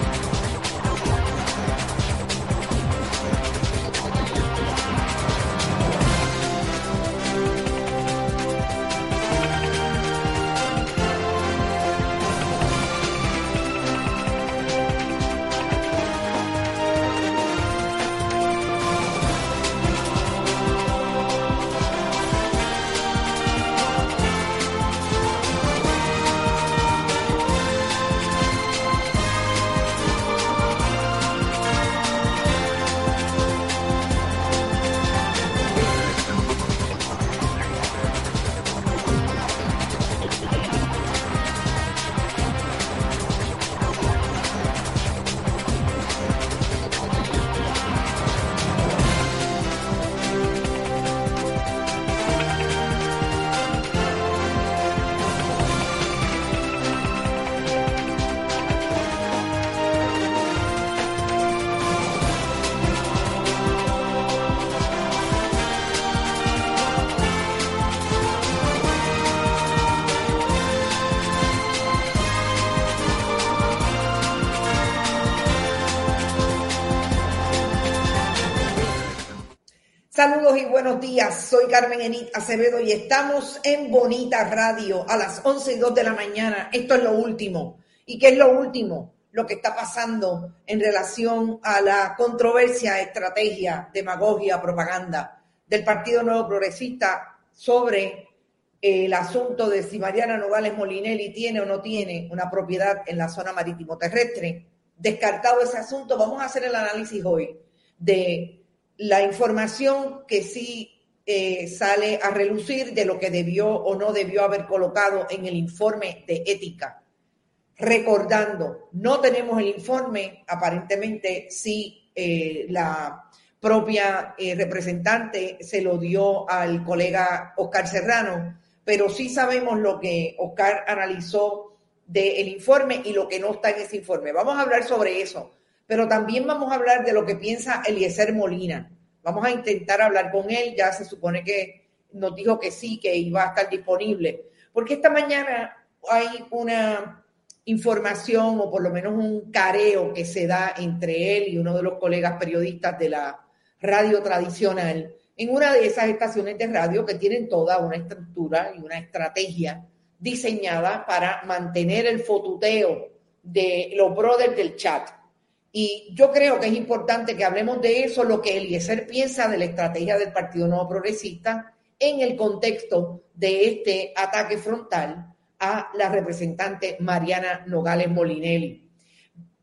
Bye. Saludos y buenos días. Soy Carmen Enit Acevedo y estamos en Bonita Radio a las 11 y 2 de la mañana. Esto es lo último. ¿Y qué es lo último? Lo que está pasando en relación a la controversia, estrategia, demagogia, propaganda del Partido Nuevo Progresista sobre el asunto de si Mariana Nogales Molinelli tiene o no tiene una propiedad en la zona marítimo terrestre. Descartado ese asunto, vamos a hacer el análisis hoy de la información que sí eh, sale a relucir de lo que debió o no debió haber colocado en el informe de ética. Recordando, no tenemos el informe, aparentemente sí eh, la propia eh, representante se lo dio al colega Oscar Serrano, pero sí sabemos lo que Oscar analizó del informe y lo que no está en ese informe. Vamos a hablar sobre eso pero también vamos a hablar de lo que piensa Eliezer Molina. Vamos a intentar hablar con él, ya se supone que nos dijo que sí, que iba a estar disponible, porque esta mañana hay una información o por lo menos un careo que se da entre él y uno de los colegas periodistas de la radio tradicional en una de esas estaciones de radio que tienen toda una estructura y una estrategia diseñada para mantener el fotuteo de los brothers del chat y yo creo que es importante que hablemos de eso, lo que Eliezer piensa de la estrategia del Partido Nuevo Progresista en el contexto de este ataque frontal a la representante Mariana Nogales Molinelli.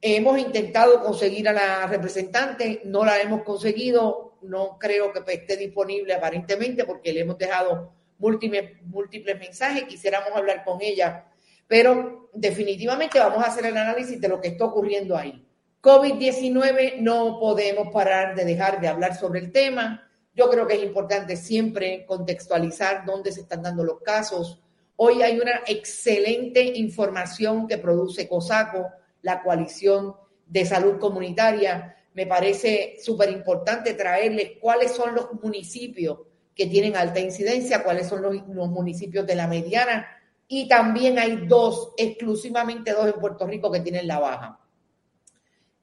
Hemos intentado conseguir a la representante, no la hemos conseguido, no creo que esté disponible aparentemente porque le hemos dejado múltiples, múltiples mensajes, quisiéramos hablar con ella, pero definitivamente vamos a hacer el análisis de lo que está ocurriendo ahí. COVID-19 no podemos parar de dejar de hablar sobre el tema. Yo creo que es importante siempre contextualizar dónde se están dando los casos. Hoy hay una excelente información que produce COSACO, la coalición de salud comunitaria. Me parece súper importante traerles cuáles son los municipios que tienen alta incidencia, cuáles son los, los municipios de la mediana y también hay dos, exclusivamente dos en Puerto Rico que tienen la baja.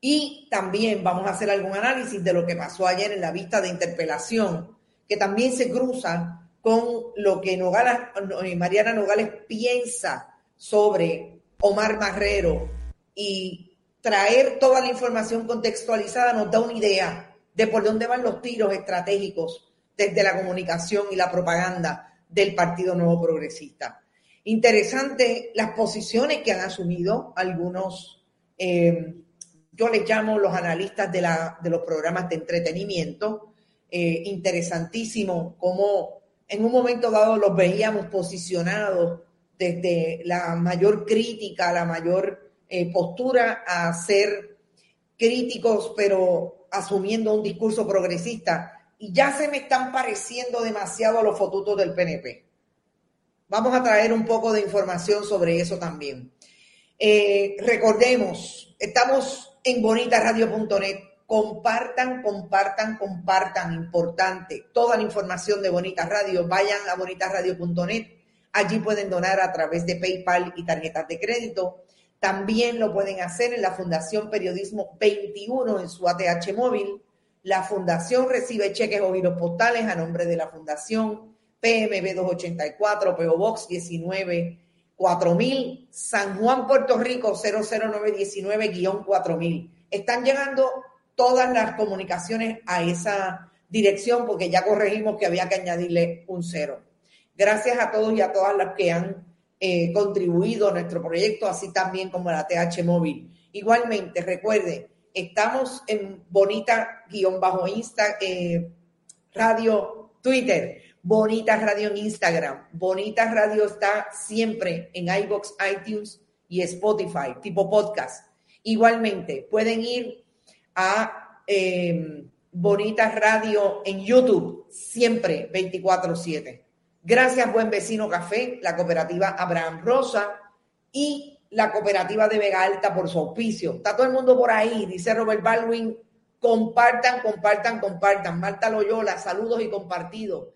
Y también vamos a hacer algún análisis de lo que pasó ayer en la vista de interpelación, que también se cruza con lo que Nogales, eh, Mariana Nogales piensa sobre Omar Marrero y traer toda la información contextualizada nos da una idea de por dónde van los tiros estratégicos desde la comunicación y la propaganda del Partido Nuevo Progresista. Interesante las posiciones que han asumido algunos eh, yo les llamo los analistas de, la, de los programas de entretenimiento. Eh, interesantísimo cómo en un momento dado los veíamos posicionados desde la mayor crítica, la mayor eh, postura a ser críticos, pero asumiendo un discurso progresista. Y ya se me están pareciendo demasiado a los fotutos del PNP. Vamos a traer un poco de información sobre eso también. Eh, recordemos, estamos en bonitaradio.net. Compartan, compartan, compartan. Importante. Toda la información de Bonita Radio. Vayan a bonitaradio.net. Allí pueden donar a través de PayPal y tarjetas de crédito. También lo pueden hacer en la Fundación Periodismo 21 en su ATH móvil. La Fundación recibe cheques o giros postales a nombre de la Fundación PMB 284, PO Box 19 4000, San Juan, Puerto Rico 00919-4000. Están llegando todas las comunicaciones a esa dirección porque ya corregimos que había que añadirle un cero. Gracias a todos y a todas las que han eh, contribuido a nuestro proyecto, así también como la TH Móvil. Igualmente, recuerde, estamos en Bonita-Insta, eh, Radio Twitter, Bonita Radio en Instagram. Bonita Radio está siempre en iBox, iTunes y Spotify, tipo podcast. Igualmente, pueden ir a eh, Bonita Radio en YouTube, siempre 24-7. Gracias, Buen Vecino Café, la cooperativa Abraham Rosa y la cooperativa de Vega Alta por su auspicio. Está todo el mundo por ahí, dice Robert Baldwin. Compartan, compartan, compartan. Marta Loyola, saludos y compartidos.